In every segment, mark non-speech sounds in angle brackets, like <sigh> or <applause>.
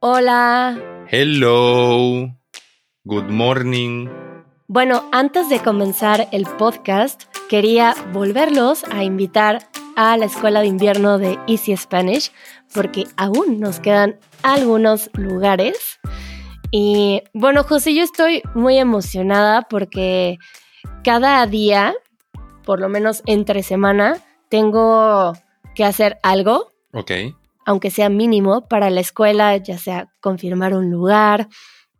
Hola. Hello. Good morning. Bueno, antes de comenzar el podcast, quería volverlos a invitar a la escuela de invierno de Easy Spanish porque aún nos quedan algunos lugares. Y bueno, José, yo estoy muy emocionada porque cada día, por lo menos entre semana, tengo que hacer algo. Ok. Aunque sea mínimo para la escuela, ya sea confirmar un lugar,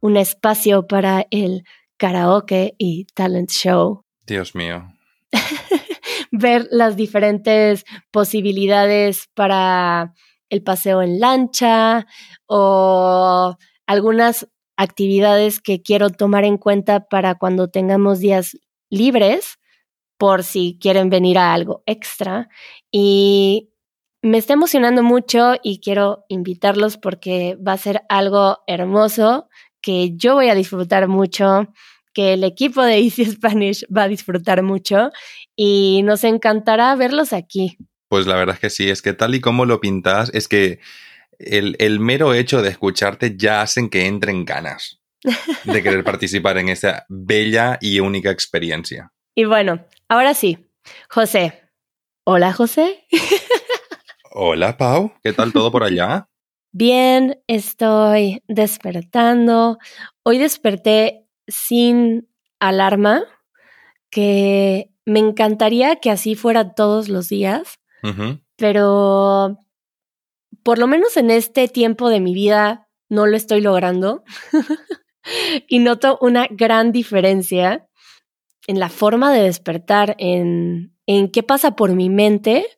un espacio para el karaoke y talent show. Dios mío. <laughs> Ver las diferentes posibilidades para el paseo en lancha o algunas actividades que quiero tomar en cuenta para cuando tengamos días libres por si quieren venir a algo extra. Y me está emocionando mucho y quiero invitarlos porque va a ser algo hermoso que yo voy a disfrutar mucho, que el equipo de Easy Spanish va a disfrutar mucho y nos encantará verlos aquí. Pues la verdad es que sí, es que tal y como lo pintas, es que el, el mero hecho de escucharte ya hacen que entren ganas <laughs> de querer participar en esta bella y única experiencia. Y bueno, ahora sí, José. Hola, José. <laughs> Hola, Pau. ¿Qué tal todo por allá? Bien, estoy despertando. Hoy desperté sin alarma, que me encantaría que así fuera todos los días, pero por lo menos en este tiempo de mi vida no lo estoy logrando. <laughs> y noto una gran diferencia en la forma de despertar, en, en qué pasa por mi mente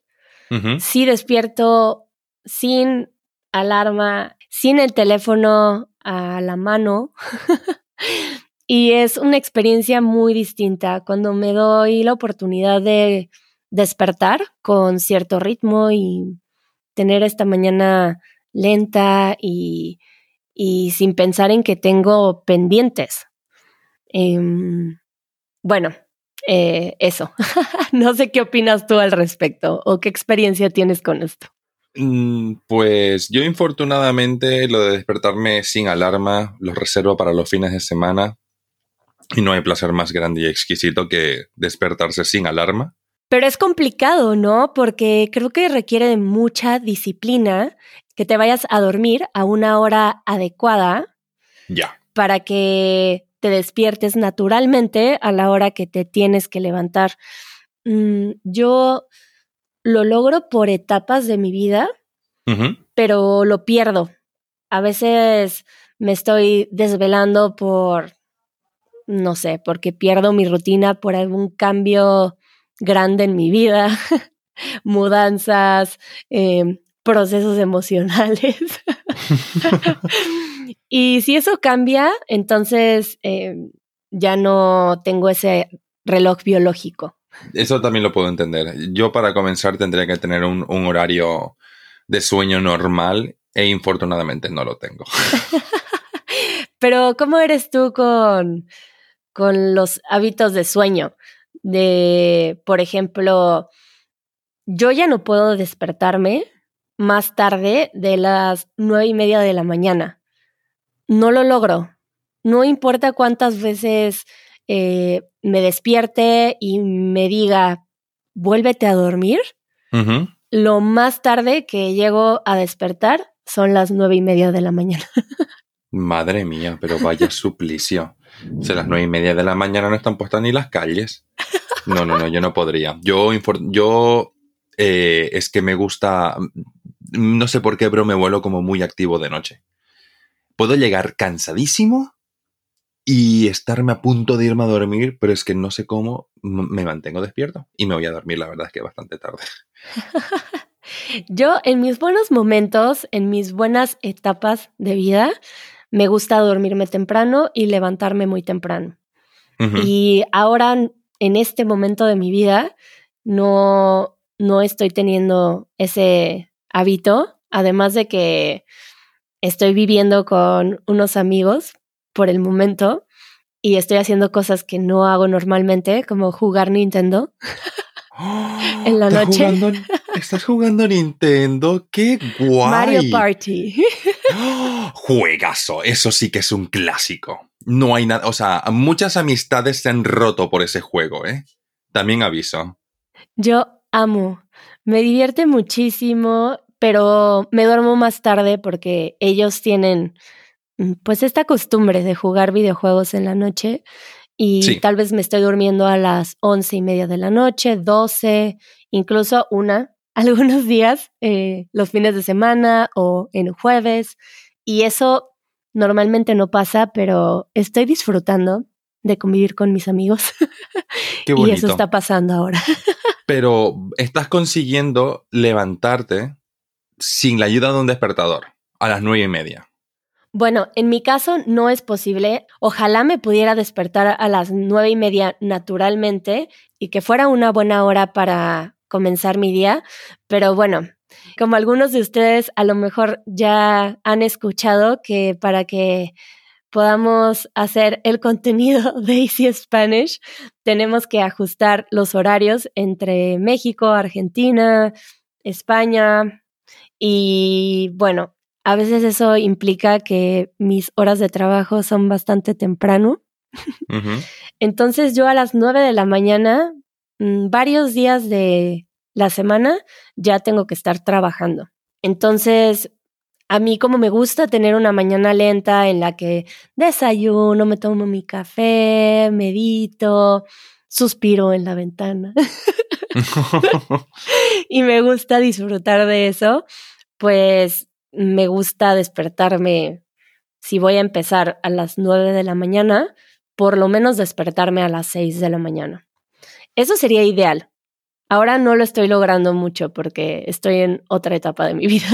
Sí despierto sin alarma, sin el teléfono a la mano. <laughs> y es una experiencia muy distinta cuando me doy la oportunidad de despertar con cierto ritmo y tener esta mañana lenta y, y sin pensar en que tengo pendientes. Em, bueno, eh, eso. <laughs> no sé qué opinas tú al respecto o qué experiencia tienes con esto. Mm, Pues yo infortunadamente lo de despertarme sin alarma lo reservo para los fines de semana y no hay placer más grande y exquisito que despertarse sin alarma. Pero es complicado, ¿no? Porque creo que requiere de mucha disciplina que te vayas a dormir a una hora adecuada Ya. para que te despiertes naturalmente a la hora que te tienes que levantar. Mm, yo lo logro por etapas de mi vida, pero lo pierdo. A veces me estoy desvelando por, no sé, porque pierdo mi rutina por algún cambio grande en mi vida, <laughs> mudanzas, eh, procesos emocionales. <laughs> y si eso cambia, entonces eh, ya no tengo ese reloj biológico. Eso también lo puedo entender. Yo para comenzar tendría que tener un, un horario de sueño normal e infortunadamente no lo tengo. <laughs> Pero ¿cómo eres tú con, con los hábitos de sueño? De, por ejemplo, yo ya no puedo despertarme más tarde de las nueve y media de la mañana. No lo logro. No importa cuántas veces eh, me despierte y me diga, vuélvete a dormir. Lo más tarde que llego a despertar son las nueve y media de la mañana. Madre mía, pero vaya <laughs> suplicio. Si a las nueve y media de la mañana no están puestas ni las calles. No, no, no, yo no podría. Yo, yo eh, es que me gusta, mm, no sé por qué, pero me vuelo como muy activo de noche. Puedo llegar cansadísimo y estarme a punto de irme a dormir, pero es que no sé cómo me mantengo despierto y me voy a dormir, la verdad es que bastante tarde. <laughs> Yo en mis buenos momentos, en mis buenas etapas de vida, me gusta dormirme temprano y levantarme muy temprano. Y ahora, en este momento de mi vida, no, no estoy teniendo ese hábito, además de que estoy viviendo con unos amigos por el momento y estoy haciendo cosas que no hago normalmente, como jugar Nintendo. en la ¿Estás noche. jugando- ¿Estás jugando Nintendo? ¡Qué guay! Mario Party. Juegazo, eso sí que es un clásico. No hay nada, o sea, muchas amistades se han roto por ese juego, ¿eh? También aviso. Yo amo. Me divierte muchísimo, pero me duermo más tarde porque ellos tienen mm, pues esta costumbre de jugar videojuegos en la noche y Sí. tal vez me estoy durmiendo a las once y media de la noche, doce, incluso una, <laughs> algunos días, eh, los fines de semana o en jueves. Y eso normalmente no pasa, pero estoy disfrutando de convivir con mis amigos <laughs> Qué y bonito. eso está pasando ahora. <laughs> Pero estás consiguiendo levantarte sin la ayuda de un despertador a las nueve y media. Bueno, en mi caso no es posible. Ojalá me pudiera despertar a las nueve y media naturalmente y que fuera una buena hora para comenzar mi día. Pero bueno, como algunos de ustedes a lo mejor ya han escuchado que para que podamos hacer el contenido <laughs> de Easy Spanish, tenemos que ajustar los horarios entre México, Argentina, España y bueno, a veces eso implica que mis horas de trabajo son bastante temprano. Entonces yo a las 9 de la mañana, mm, varios días de la semana, ya tengo que estar trabajando. Entonces, a mí como me gusta tener una mañana lenta en la que desayuno, me tomo mi café, medito, suspiro en la ventana <laughs> <laughs> <laughs> y me gusta disfrutar de eso, pues me gusta despertarme, si voy a empezar a las 9 de la mañana, por lo menos despertarme a las 6 de la mañana. Eso sería ideal. Ahora no lo estoy logrando mucho porque estoy en otra etapa de mi vida.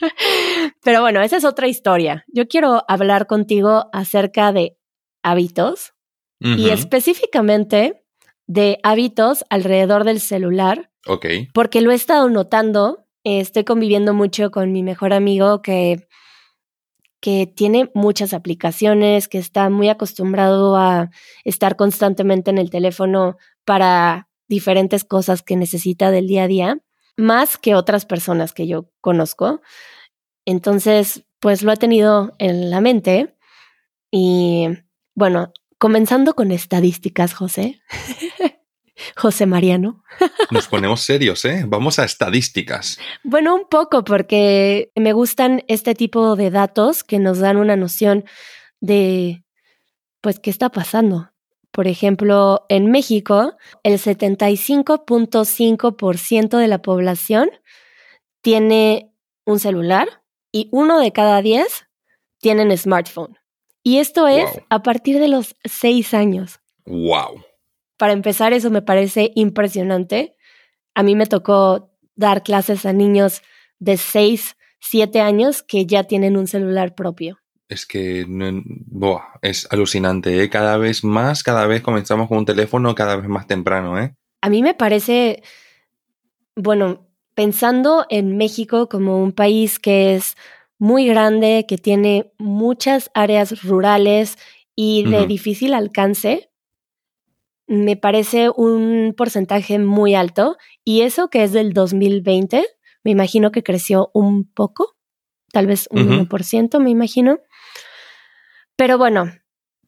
<laughs> Pero bueno, esa es otra historia. Yo quiero hablar contigo acerca de hábitos y específicamente de hábitos alrededor del celular Ok. porque lo he estado notando. eh, Estoy conviviendo mucho con mi mejor amigo que, que tiene muchas aplicaciones, que está muy acostumbrado a estar constantemente en el teléfono para diferentes cosas que necesita del día a día, más que otras personas que yo conozco. Entonces, pues lo he tenido en la mente. Y bueno, comenzando con estadísticas, José. <laughs> José Mariano. Nos ponemos serios, ¿eh? Vamos a estadísticas. Bueno, un poco, porque me gustan este tipo de datos que nos dan una noción de, pues, qué está pasando. Por ejemplo, en México, el 75.5% de la población tiene un celular y uno de cada diez tienen smartphone. Y esto es Wow. a partir de los seis años. ¡Wow! Para empezar, eso me parece impresionante. A mí me tocó dar clases a niños de 6, 7 años que ya tienen un celular propio. Es que no- buah, es alucinante, ¿eh? Cada vez más, cada vez comenzamos con un teléfono cada vez más temprano, ¿eh? A mí me parece, bueno, pensando en México como un país que es muy grande, que tiene muchas áreas rurales y de difícil alcance, me parece un porcentaje muy alto. Y eso que es del 2020, me imagino que creció un poco, tal vez un Ujú. 1%, me imagino. Pero bueno,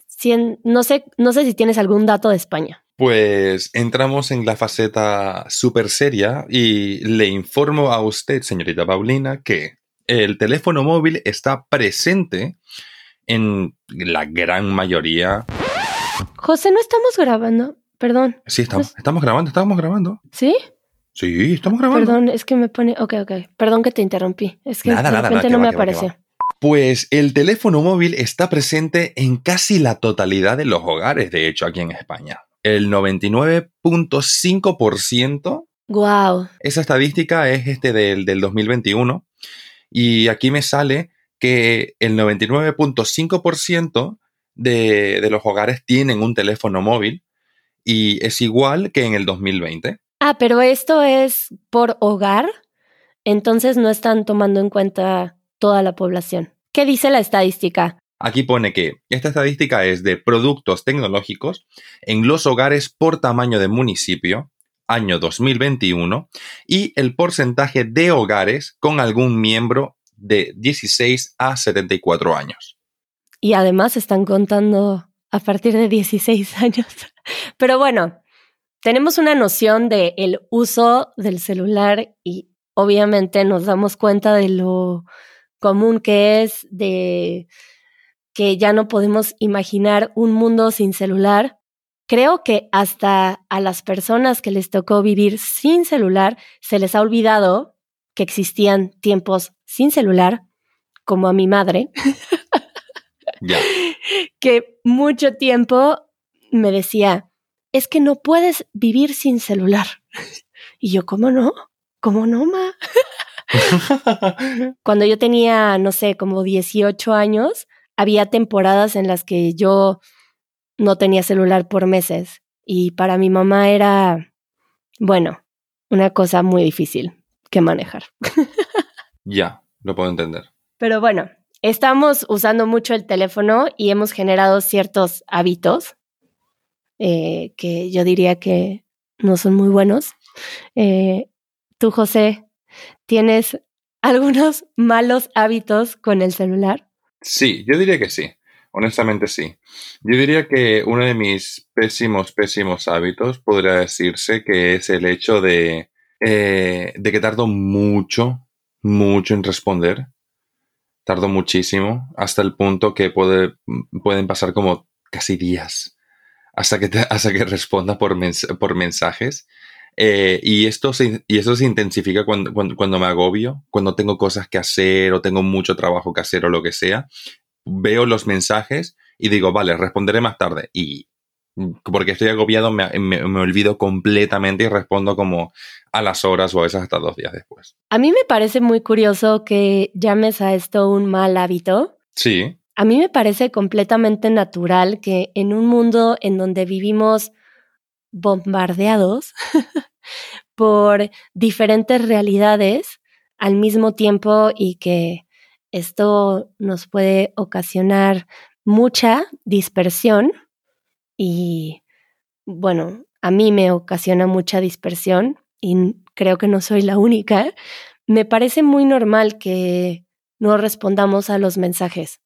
si en- no, sé, no sé si tienes algún dato de España. Pues entramos en la faceta súper seria y le informo a usted, señorita Paulina, que el teléfono móvil está presente en la gran mayoría. José, no estamos grabando. Perdón. Sí, estamos, estamos grabando, estamos grabando. ¿Sí? Sí, estamos grabando. Perdón, es que me pone. Ok, ok. Perdón que te interrumpí. Es que Nada, de nada, repente nada, no me apareció. Pues el teléfono móvil está presente en casi la totalidad de los hogares, de hecho, aquí en España. El 99.5%, Wow. esa estadística es este del, del 2021, y aquí me sale que el 99.5% de, de los hogares tienen un teléfono móvil y es igual que en el 2020. Ah, pero esto es por hogar. Entonces no están tomando en cuenta toda la población. ¿Qué dice la estadística? Aquí pone que esta estadística es de productos tecnológicos en los hogares por tamaño de municipio año 2021 y el porcentaje de hogares con algún miembro de 16 a 74 años. Y además están contando a partir de 16 <laughs> años. Pero bueno, tenemos una noción del el uso del celular y obviamente nos damos cuenta de lo común que es, de que ya no podemos imaginar un mundo sin celular. Creo que hasta a las personas que les tocó vivir sin celular se les ha olvidado que existían tiempos sin celular, como a mi madre. <laughs> Que mucho tiempo me decía, es que no puedes vivir sin celular. Y yo, ¿cómo no? ¿Cómo no, ma? <laughs> Cuando yo tenía, no sé, como 18 años, había temporadas en las que yo no tenía celular por meses. Y para mi mamá era, bueno, una cosa muy difícil que manejar. <laughs> ya, lo puedo entender. Pero bueno, estamos usando mucho el teléfono y hemos generado ciertos hábitos eh, que yo diría que no son muy buenos. Eh, tú, José, ¿tienes algunos <laughs> malos hábitos con el celular? Sí, yo diría que sí. Honestamente sí. Yo diría que uno de mis pésimos, pésimos hábitos podría decirse que es el hecho de, eh, de que tardo mucho, mucho en responder Tardo muchísimo, hasta el punto que puede, pueden pasar como casi días hasta que, <laughs> hasta que responda por, por mensajes. Eh, y, esto se, y eso se intensifica cuando, cuando, me agobio, cuando tengo cosas que hacer o tengo mucho trabajo que hacer o lo que sea. Veo los mensajes y digo, vale, responderé más tarde. Y porque estoy agobiado, me, olvido completamente y respondo como a las horas o a veces hasta dos días después. A mí me parece muy curioso que llames a esto un mal hábito. Sí. A mí me parece completamente natural que en un mundo en donde vivimos bombardeados <laughs> por diferentes realidades al mismo tiempo y que esto nos puede ocasionar mucha dispersión y bueno, a mí me ocasiona mucha dispersión y creo que no soy la única. Me parece muy normal que no respondamos a los mensajes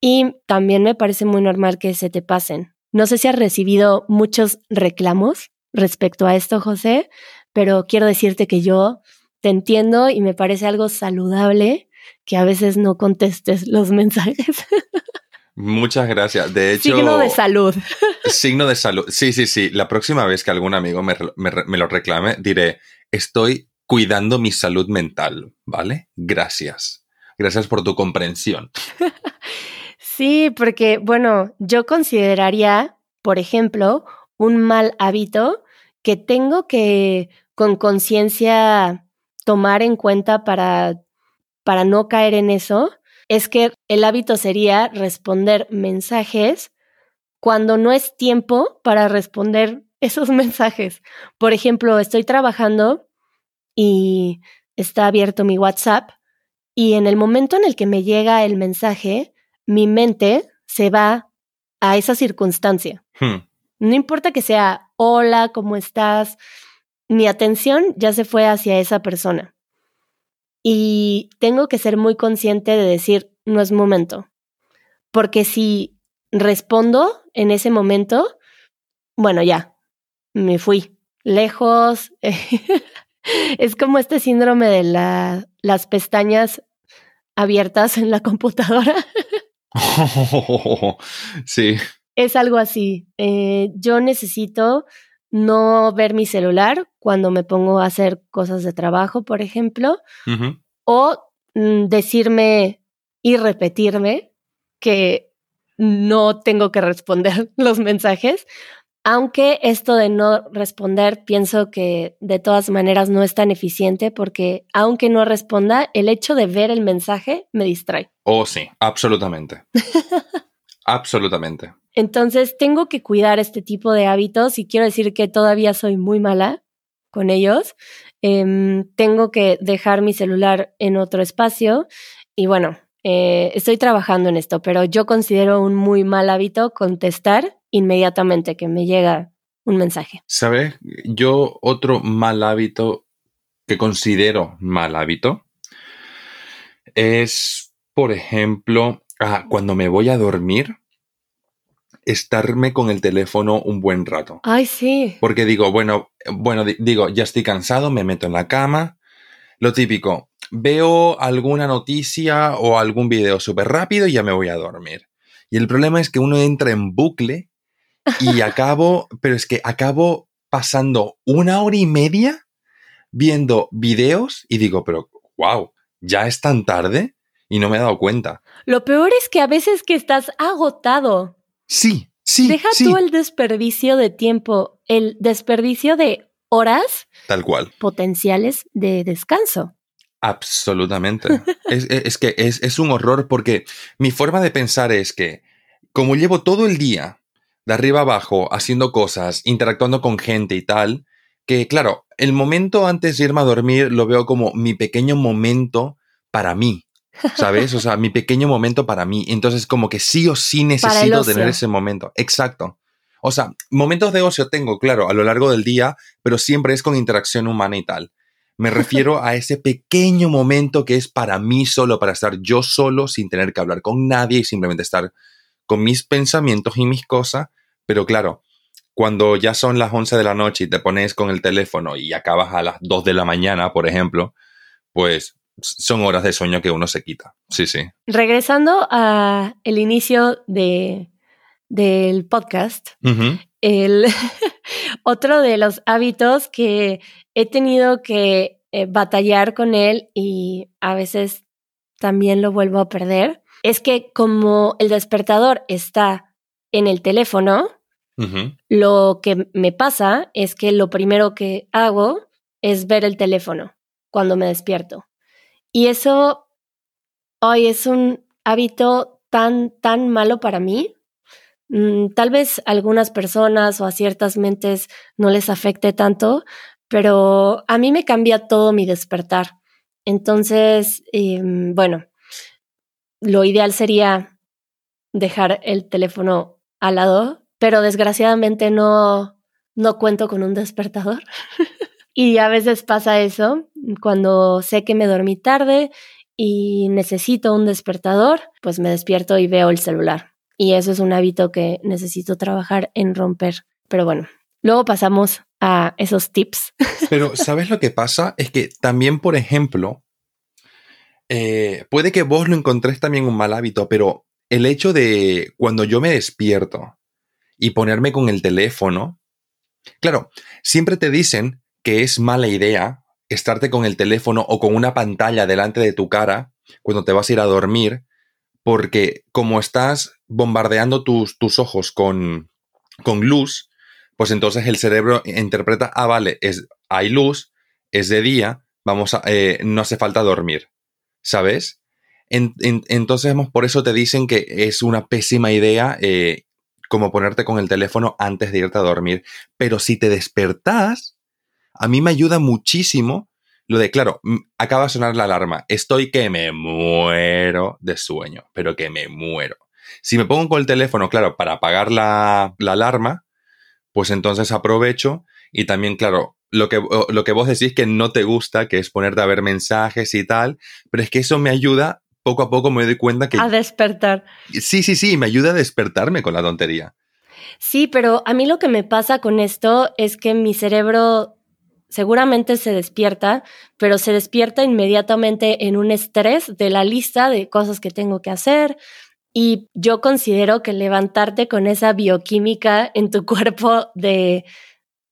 y también me parece muy normal que se te pasen. No sé si has recibido muchos reclamos respecto a esto, José, pero quiero decirte que yo te entiendo y me parece algo saludable que a veces no contestes los mensajes. Muchas gracias. De hecho. Signo de salud. Signo de salud. Sí, sí, sí. La próxima vez que algún amigo me, lo reclame, diré, estoy cuidando mi salud mental, ¿vale? Gracias. Gracias por tu comprensión. Sí, porque, bueno, yo consideraría, por ejemplo, un mal hábito que tengo que con conciencia tomar en cuenta para, para no caer en eso es que el hábito sería responder mensajes cuando no es tiempo para responder <laughs> esos mensajes. Por ejemplo, estoy trabajando y está abierto mi WhatsApp y en el momento en el que me llega el mensaje, mi mente se va a esa circunstancia. Hmm. No importa que sea hola, ¿cómo estás? Mi atención ya se fue hacia esa persona. Y tengo que ser muy consciente de decir, no es momento. Porque si respondo en ese momento, bueno, ya, me fui lejos. <laughs> es como este síndrome de las pestañas abiertas en la computadora. <laughs> sí. Es algo así. Eh, yo necesito no ver mi celular cuando me pongo a hacer cosas de trabajo, por ejemplo, o mm, decirme y repetirme que no tengo que responder <laughs> los mensajes, aunque esto de no responder pienso que de todas maneras no es tan eficiente porque aunque no responda, el hecho de ver el mensaje me distrae. Oh, sí, absolutamente. <laughs> absolutamente. Entonces tengo que cuidar este tipo de hábitos y quiero decir que todavía soy muy mala con ellos. Em, tengo que dejar mi celular en otro espacio y bueno, eh, estoy trabajando en esto, pero yo considero un muy mal hábito contestar inmediatamente que me llega un mensaje. ¿Sabes? Yo otro mal hábito que considero mal hábito es, por ejemplo, ah, cuando me voy a dormir, estarme con el teléfono un buen rato. Ay, sí. Porque digo, bueno, bueno, digo, ya estoy cansado, me meto en la cama. Lo típico, veo alguna noticia o algún video súper rápido y ya me voy a dormir. Y el problema es que uno entra en bucle y <laughs> acabo, pero es que acabo pasando una hora y media viendo videos y digo, pero wow, ya es tan tarde y no me he dado cuenta. Lo peor es que a veces que estás agotado. Sí, sí. Deja tú el desperdicio de tiempo, el desperdicio de horas. Tal cual. Potenciales de descanso. Absolutamente. <laughs> es, que es, es un horror porque mi forma de pensar es que como llevo todo el día de arriba abajo haciendo cosas, interactuando con gente y tal, que claro, el momento antes de irme a dormir lo veo como mi pequeño momento para mí, ¿sabes? O sea, mi pequeño momento para mí. Entonces, como que sí o sí necesito tener ese momento. Exacto. O sea, momentos de ocio tengo, claro, a lo largo del día, pero siempre es con interacción humana y tal. Me refiero a ese pequeño momento que es para mí solo, para estar yo solo sin tener que hablar con nadie y simplemente estar con mis pensamientos y mis cosas. Pero claro, cuando ya son las 11 de la noche y te pones con el teléfono y acabas a las 2 de la mañana, por ejemplo, pues son horas de sueño que uno se quita. Sí, sí. Regresando a el inicio de, del podcast, el <laughs> otro de los hábitos que he tenido que eh, batallar con él y a veces también lo vuelvo a perder, es que como el despertador está en el teléfono, lo que me pasa es que lo primero que hago es ver el teléfono cuando me despierto. Y eso hoy es un hábito tan, tan malo para mí. Mm, tal vez a algunas personas o a ciertas mentes no les afecte tanto, pero a mí me cambia todo mi despertar. Entonces, em, bueno, lo ideal sería dejar el teléfono al lado, pero desgraciadamente no, no cuento con un despertador. <laughs> Y a veces pasa eso, cuando sé que me dormí tarde y necesito un despertador, pues me despierto y veo el celular. Y eso es un hábito que necesito trabajar en romper. Pero bueno, luego pasamos a esos tips. <laughs> Pero ¿sabes lo que pasa? Es que también, por ejemplo, eh, puede que vos lo encontréis también un mal hábito, pero el hecho de cuando yo me despierto y ponerme con el teléfono, claro, siempre te dicen que es mala idea estarte con el teléfono o con una pantalla delante de tu cara cuando te vas a ir a dormir, porque como estás bombardeando tus, tus ojos con, con luz, pues entonces el cerebro interpreta, ah, vale, es, hay luz, es de día, vamos a, eh, no hace falta dormir, ¿sabes? entonces, por eso te dicen que es una pésima idea eh, como ponerte con el teléfono antes de irte a dormir. Pero si te despertás, a mí me ayuda muchísimo lo de, claro, acaba de sonar la alarma, estoy que me muero de sueño, pero que me muero. Si me pongo con el teléfono, claro, para apagar la, alarma, pues entonces aprovecho y también, claro, lo que, lo que vos decís que no te gusta, que es ponerte a ver mensajes y tal, pero es que eso me ayuda, poco a poco me doy cuenta que... A despertar. Sí, sí, sí, me ayuda a despertarme con la tontería. Sí, pero a mí lo que me pasa con esto es que mi cerebro seguramente se despierta, pero se despierta inmediatamente en un estrés de la lista de cosas que tengo que hacer. Y yo considero que levantarte con esa bioquímica en tu <laughs> cuerpo de,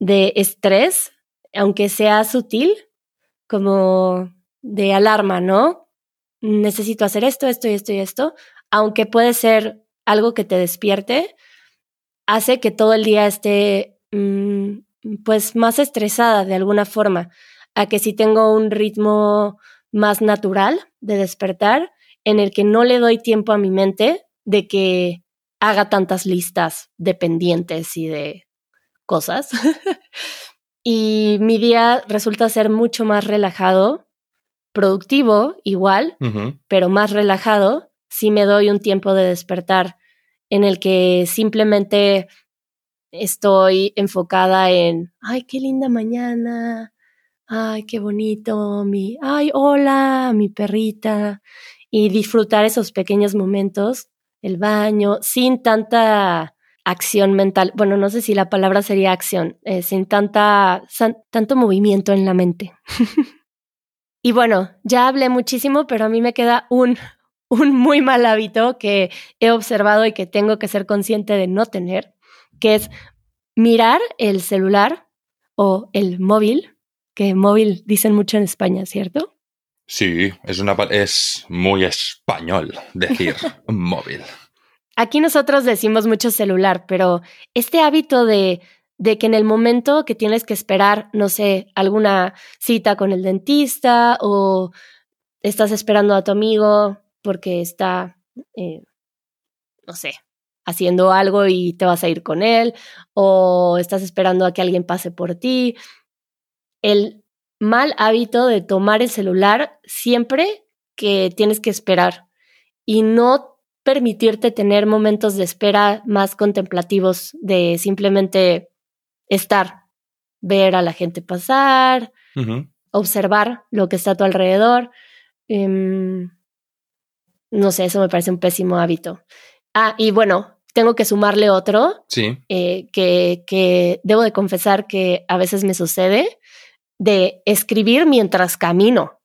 de estrés, aunque sea sutil, como de alarma, ¿no? Necesito hacer esto, esto y esto y esto, aunque puede ser algo que te despierte, hace que todo el día esté mm, pues más estresada de alguna forma, a que si tengo un ritmo más natural de despertar, en el que no le doy tiempo a mi mente de que haga tantas listas de pendientes y de cosas. <laughs> y mi día resulta ser mucho más relajado, productivo igual, pero más relajado si me doy un tiempo de despertar en el que simplemente estoy enfocada en, ay, qué linda mañana, ay, qué bonito, mi, ay, hola, mi perrita, y disfrutar esos pequeños momentos, el baño, sin tanta acción mental. Bueno, no sé si la palabra sería acción, eh, sin tanta, tanto movimiento en la mente. <laughs> y bueno, ya hablé muchísimo, pero a mí me queda un, un muy mal hábito que he observado y que tengo que ser consciente de no tener, que es mirar el celular o el móvil, que móvil dicen mucho en España, ¿cierto? Sí, es, una, es muy español decir <laughs> móvil. Aquí nosotros decimos mucho celular, pero este hábito de, de que en el momento que tienes que esperar, no sé, alguna cita con el dentista o estás esperando a tu amigo porque está, eh, no sé, haciendo algo y te vas a ir con él, o estás esperando a que alguien pase por ti. El mal hábito de tomar el celular siempre que tienes que esperar y no permitirte tener momentos de espera más contemplativos de simplemente estar, ver a la gente pasar, observar lo que está a tu alrededor. Em, no sé, eso me parece un pésimo hábito. Ah, y bueno, tengo que sumarle otro. Sí. Eh, que, que debo de confesar que a veces me sucede de escribir mientras camino.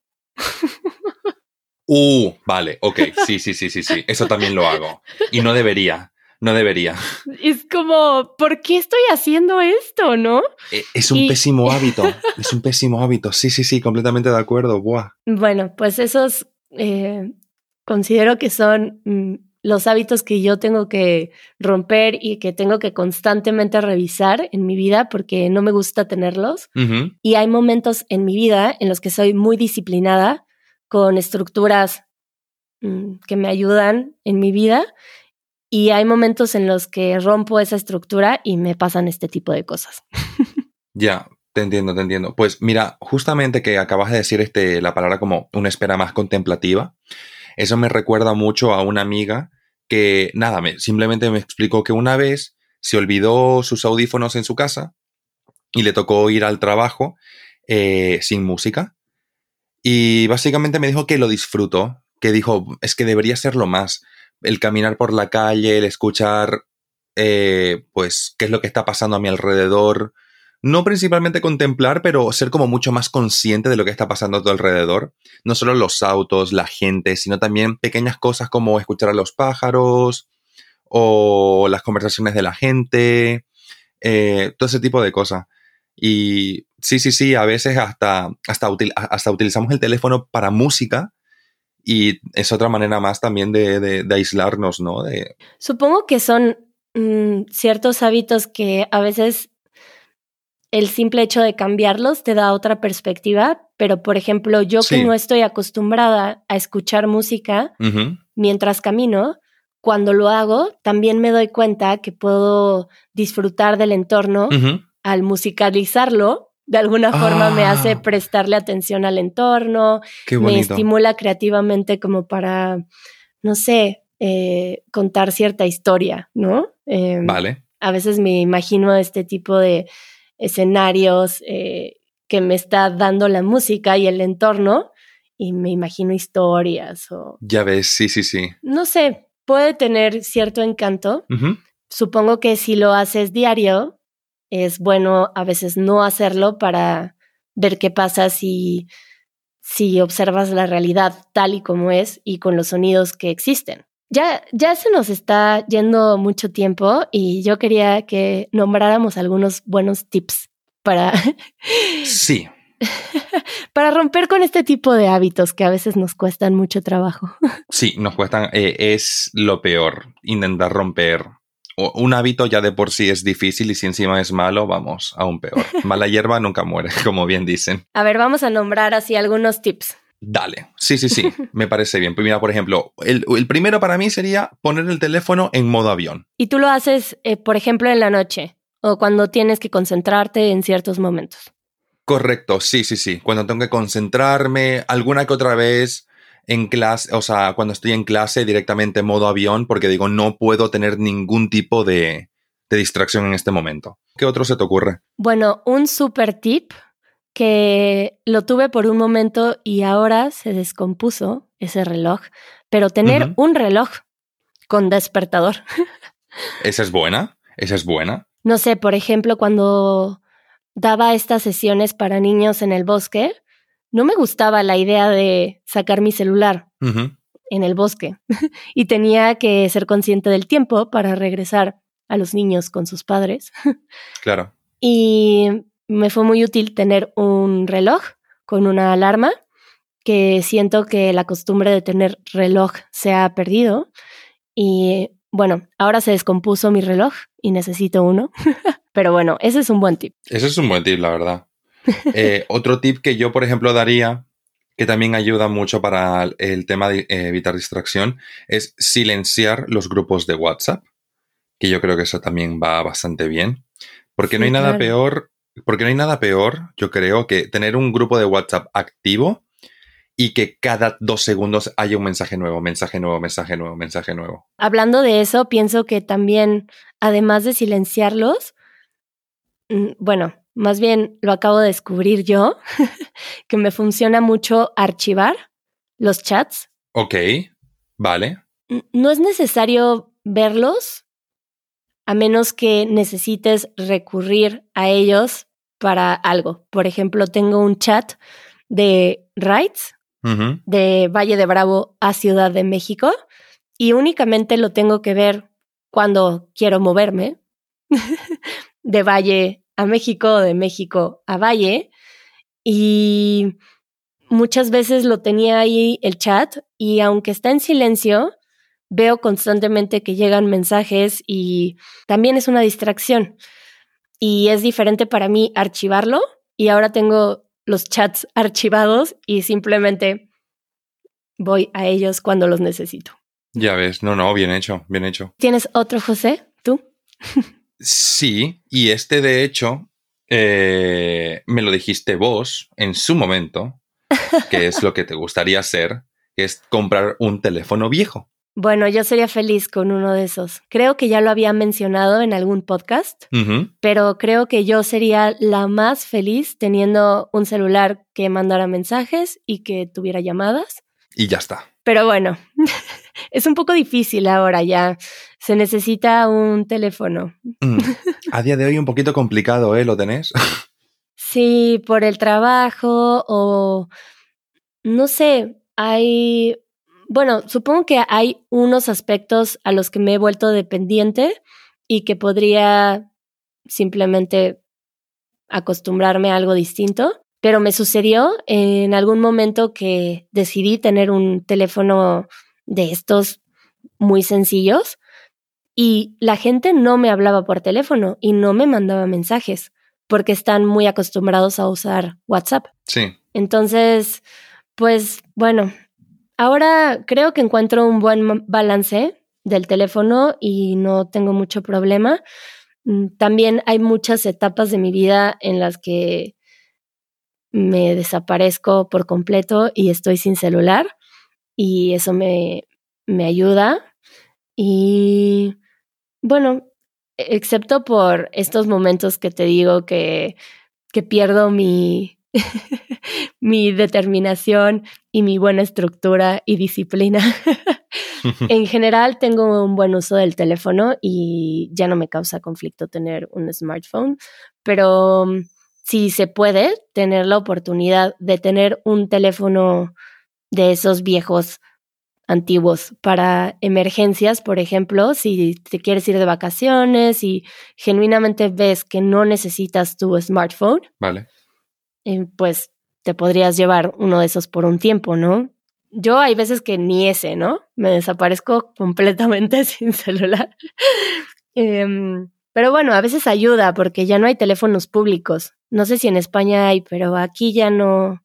Uh, vale, ok, sí, sí, sí, sí, sí, eso también lo hago. Y no debería, no debería. Es como, ¿por qué estoy haciendo esto, no? Eh, es un pésimo <laughs> hábito, es un pésimo hábito, sí, sí, sí, completamente de acuerdo, buah. Bueno, pues esos eh, considero que son mm, los hábitos que yo tengo que romper y que tengo que constantemente revisar en mi vida porque no me gusta tenerlos. Y hay momentos en mi vida en los que soy muy disciplinada con estructuras mm, que me ayudan en mi vida. Y hay momentos en los que rompo esa estructura y me pasan este tipo de cosas. <laughs> ya, te entiendo, te entiendo. Pues mira, justamente que acabas de decir este, la palabra como una espera más contemplativa. Eso me recuerda mucho a una amiga que, nada, me, simplemente me explicó que una vez se olvidó sus audífonos en su casa y le tocó ir al trabajo eh, sin música. Y básicamente me dijo que lo disfrutó, que dijo, es que debería serlo más. El caminar por la calle, el escuchar, eh, pues, qué es lo que está pasando a mi alrededor, no principalmente contemplar, pero ser como mucho más consciente de lo que está pasando a tu alrededor. No solo los autos, la gente, sino también pequeñas cosas como escuchar a los pájaros o las conversaciones de la gente, eh, todo ese tipo de cosas. Y sí, sí, sí, a veces hasta, hasta, hasta utilizamos el teléfono para música y es otra manera más también de, aislarnos, ¿no? De... Supongo que son mm, ciertos hábitos que a veces el simple hecho de cambiarlos te da otra perspectiva, pero por ejemplo, yo que no estoy acostumbrada a escuchar música mientras camino, cuando lo hago, también me doy cuenta que puedo disfrutar del entorno al musicalizarlo. De alguna forma me hace ah. prestarle atención al entorno, me estimula creativamente como para, no sé, eh, contar cierta historia, ¿no? Em, vale. A veces me imagino este tipo de escenarios eh, que me está dando la música y el entorno y me imagino historias o... Ya ves, sí, sí, sí. No sé, puede tener cierto encanto. Supongo que si lo haces diario, es bueno a veces no hacerlo para ver qué pasa si, si observas la realidad tal y como es y con los sonidos que existen. Ya, ya se nos está yendo mucho tiempo y yo quería que nombráramos algunos buenos tips para... <laughs> Sí. <laughs> para romper con este tipo de hábitos que a veces nos cuestan mucho trabajo. <laughs> Sí, nos cuestan, eh, es lo peor, intentar romper. Un hábito ya de por sí es difícil y si encima es malo, vamos, aún peor. Mala hierba nunca muere, como bien dicen. A ver, vamos a nombrar así algunos tips. Dale, sí, sí, sí, <laughs> me parece bien. Pues mira, por ejemplo, el, primero para mí sería poner el teléfono en modo avión. Y tú lo haces, eh, por ejemplo, en la noche o cuando tienes que concentrarte en ciertos momentos. Correcto, sí, sí, sí. Cuando tengo que concentrarme, alguna que otra vez en clase, o sea, cuando estoy en clase directamente en modo avión, porque digo, no puedo tener ningún tipo de, de distracción en este momento. ¿Qué otro se te ocurre? Bueno, un super tip que lo tuve por un momento y ahora se descompuso ese reloj, pero tener un reloj con despertador. ¿Esa es buena? ¿Esa es buena? No sé, por ejemplo, cuando daba estas sesiones para niños en el bosque, no me gustaba la idea de sacar mi celular en el bosque <laughs> y tenía que ser consciente del tiempo para regresar a los niños con sus padres. Claro. Y me fue muy útil tener un reloj con una alarma, que siento que la costumbre de tener reloj se ha perdido. Y bueno, ahora se descompuso mi reloj y necesito uno. <laughs> Pero bueno, ese es un buen tip. Ese es un buen tip, la verdad. Eh, <laughs> otro tip que yo, por ejemplo, daría, que también ayuda mucho para el tema de eh, evitar distracción, es silenciar los grupos de WhatsApp, que yo creo que eso también va bastante bien. Porque no hay nada claro. peor, porque no hay nada peor, yo creo, que tener un grupo de WhatsApp activo y que cada dos segundos haya un mensaje nuevo, mensaje nuevo, mensaje nuevo, mensaje nuevo. Hablando de eso, pienso que también, además de silenciarlos, mm, bueno, más bien lo acabo de descubrir yo, <laughs> que me funciona mucho archivar los chats. Ok, vale. No es necesario verlos a menos que necesites recurrir a ellos para algo. Por ejemplo, tengo un chat de rides Ujú. de Valle de Bravo a Ciudad de México y únicamente lo tengo que ver cuando quiero moverme <laughs> de Valle a México, de México a Valle y muchas veces lo tenía ahí el chat y aunque está en silencio, veo constantemente que llegan mensajes y también es una distracción y es diferente para mí archivarlo y ahora tengo los chats archivados y simplemente voy a ellos cuando los necesito. Ya ves, no, no, bien hecho, bien hecho. ¿Tienes otro, José? ¿Tú? <laughs> Sí, y este de hecho eh, me lo dijiste vos en su momento, que es lo que te gustaría hacer, es comprar un teléfono viejo. Bueno, yo sería feliz con uno de esos. Creo que ya lo había mencionado en algún podcast, pero creo que yo sería la más feliz teniendo un celular que mandara mensajes y que tuviera llamadas. Y ya está. Pero bueno, <laughs> es un poco difícil ahora ya. Se necesita un teléfono. Mm. <laughs> A día de hoy un poquito complicado, ¿eh? ¿Lo tenés? <laughs> Sí, por el trabajo o no sé, hay, bueno, supongo que hay unos aspectos a los que me he vuelto dependiente y que podría simplemente acostumbrarme a algo distinto, pero me sucedió en algún momento que decidí tener un teléfono de estos muy sencillos y la gente no me hablaba por teléfono y no me mandaba mensajes porque están muy acostumbrados a usar WhatsApp. Sí. Entonces, pues bueno, ahora creo que encuentro un buen balance del teléfono y no tengo mucho problema. Mm, También hay muchas etapas de mi vida en las que me desaparezco por completo y estoy sin celular y eso me, me ayuda. Y bueno, excepto por estos momentos que te digo que, que pierdo mi, <laughs> mi determinación y mi buena estructura y disciplina. <laughs> en general tengo un buen uso del teléfono y ya no me causa conflicto tener un smartphone, pero um, si se puede tener la oportunidad de tener un teléfono de esos viejos antiguos para emergencias, por ejemplo, si te quieres ir de vacaciones y genuinamente ves que no necesitas tu smartphone, Vale. Eh, pues te podrías llevar uno de esos por un tiempo, ¿no? Yo hay veces que ni ese, ¿no? Me desaparezco completamente <laughs> sin celular. Em, pero bueno, a veces ayuda porque ya no hay teléfonos públicos. No sé si en España hay, pero aquí ya no,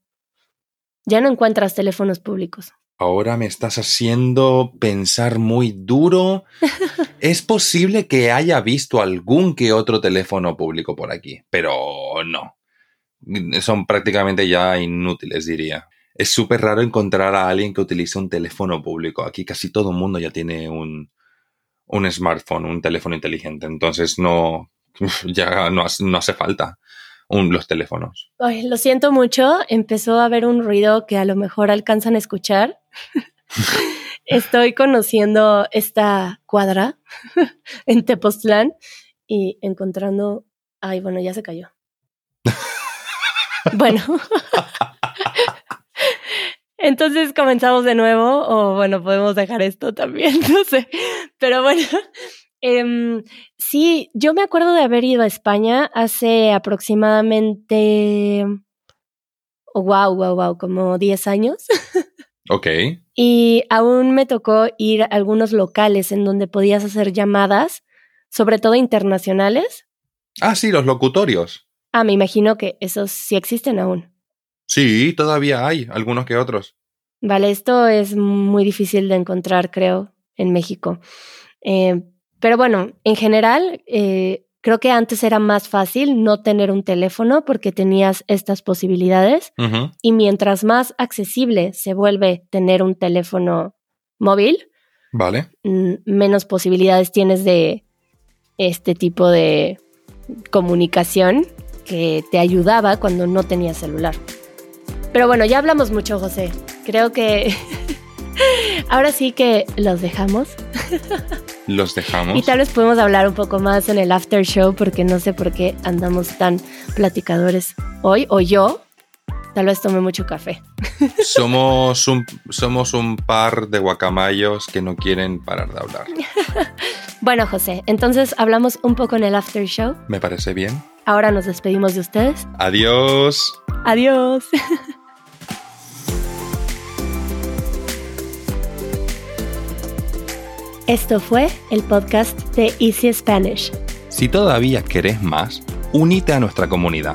ya no encuentras teléfonos públicos. Ahora me estás haciendo pensar muy duro. <laughs> es posible que haya visto algún que otro teléfono público por aquí, pero no. Son prácticamente ya inútiles, diría. Es súper raro encontrar a alguien que utilice un teléfono público. Aquí casi todo el mundo ya tiene un, un smartphone, un teléfono inteligente. Entonces no, ya no, no hace falta un, los teléfonos. Ay, lo siento mucho, empezó a haber un ruido que a lo mejor alcanzan a escuchar. <laughs> Estoy conociendo esta cuadra <laughs> en Tepoztlán y encontrando... Ay, bueno, ya se cayó. <laughs> bueno. Entonces comenzamos de nuevo o bueno, podemos dejar esto también, <laughs> no sé. Pero bueno, eh, sí, yo me acuerdo de haber ido a España hace aproximadamente, wow, wow, wow, como 10 años. Ok. Y aún me tocó ir a algunos locales en donde podías hacer llamadas, sobre todo internacionales. Ah, sí, los locutorios. Ah, me imagino que esos sí existen aún. Sí, todavía hay, algunos que otros. Vale, esto es muy difícil de encontrar, creo, en México. Eh, pero bueno, en general, eh, creo que antes era más fácil no tener un teléfono porque tenías estas posibilidades. Y mientras más accesible se vuelve tener un teléfono móvil, Vale. mm, menos posibilidades tienes de este tipo de comunicación que te ayudaba cuando no tenías celular. Pero bueno, ya hablamos mucho, José. Creo que <laughs> ahora sí que los dejamos <laughs> Los dejamos. y tal vez podemos hablar un poco más en el after show porque no sé por qué andamos tan platicadores hoy o yo. Tal vez tomé mucho café. Somos un, somos un par de guacamayos que no quieren parar de hablar. <laughs> Bueno, José, entonces hablamos un poco en el after show. ¿Me parece bien? Ahora nos despedimos de ustedes. Adiós. Adiós. <laughs> Esto fue el podcast de Easy Spanish. Si todavía querés más, unite a nuestra comunidad.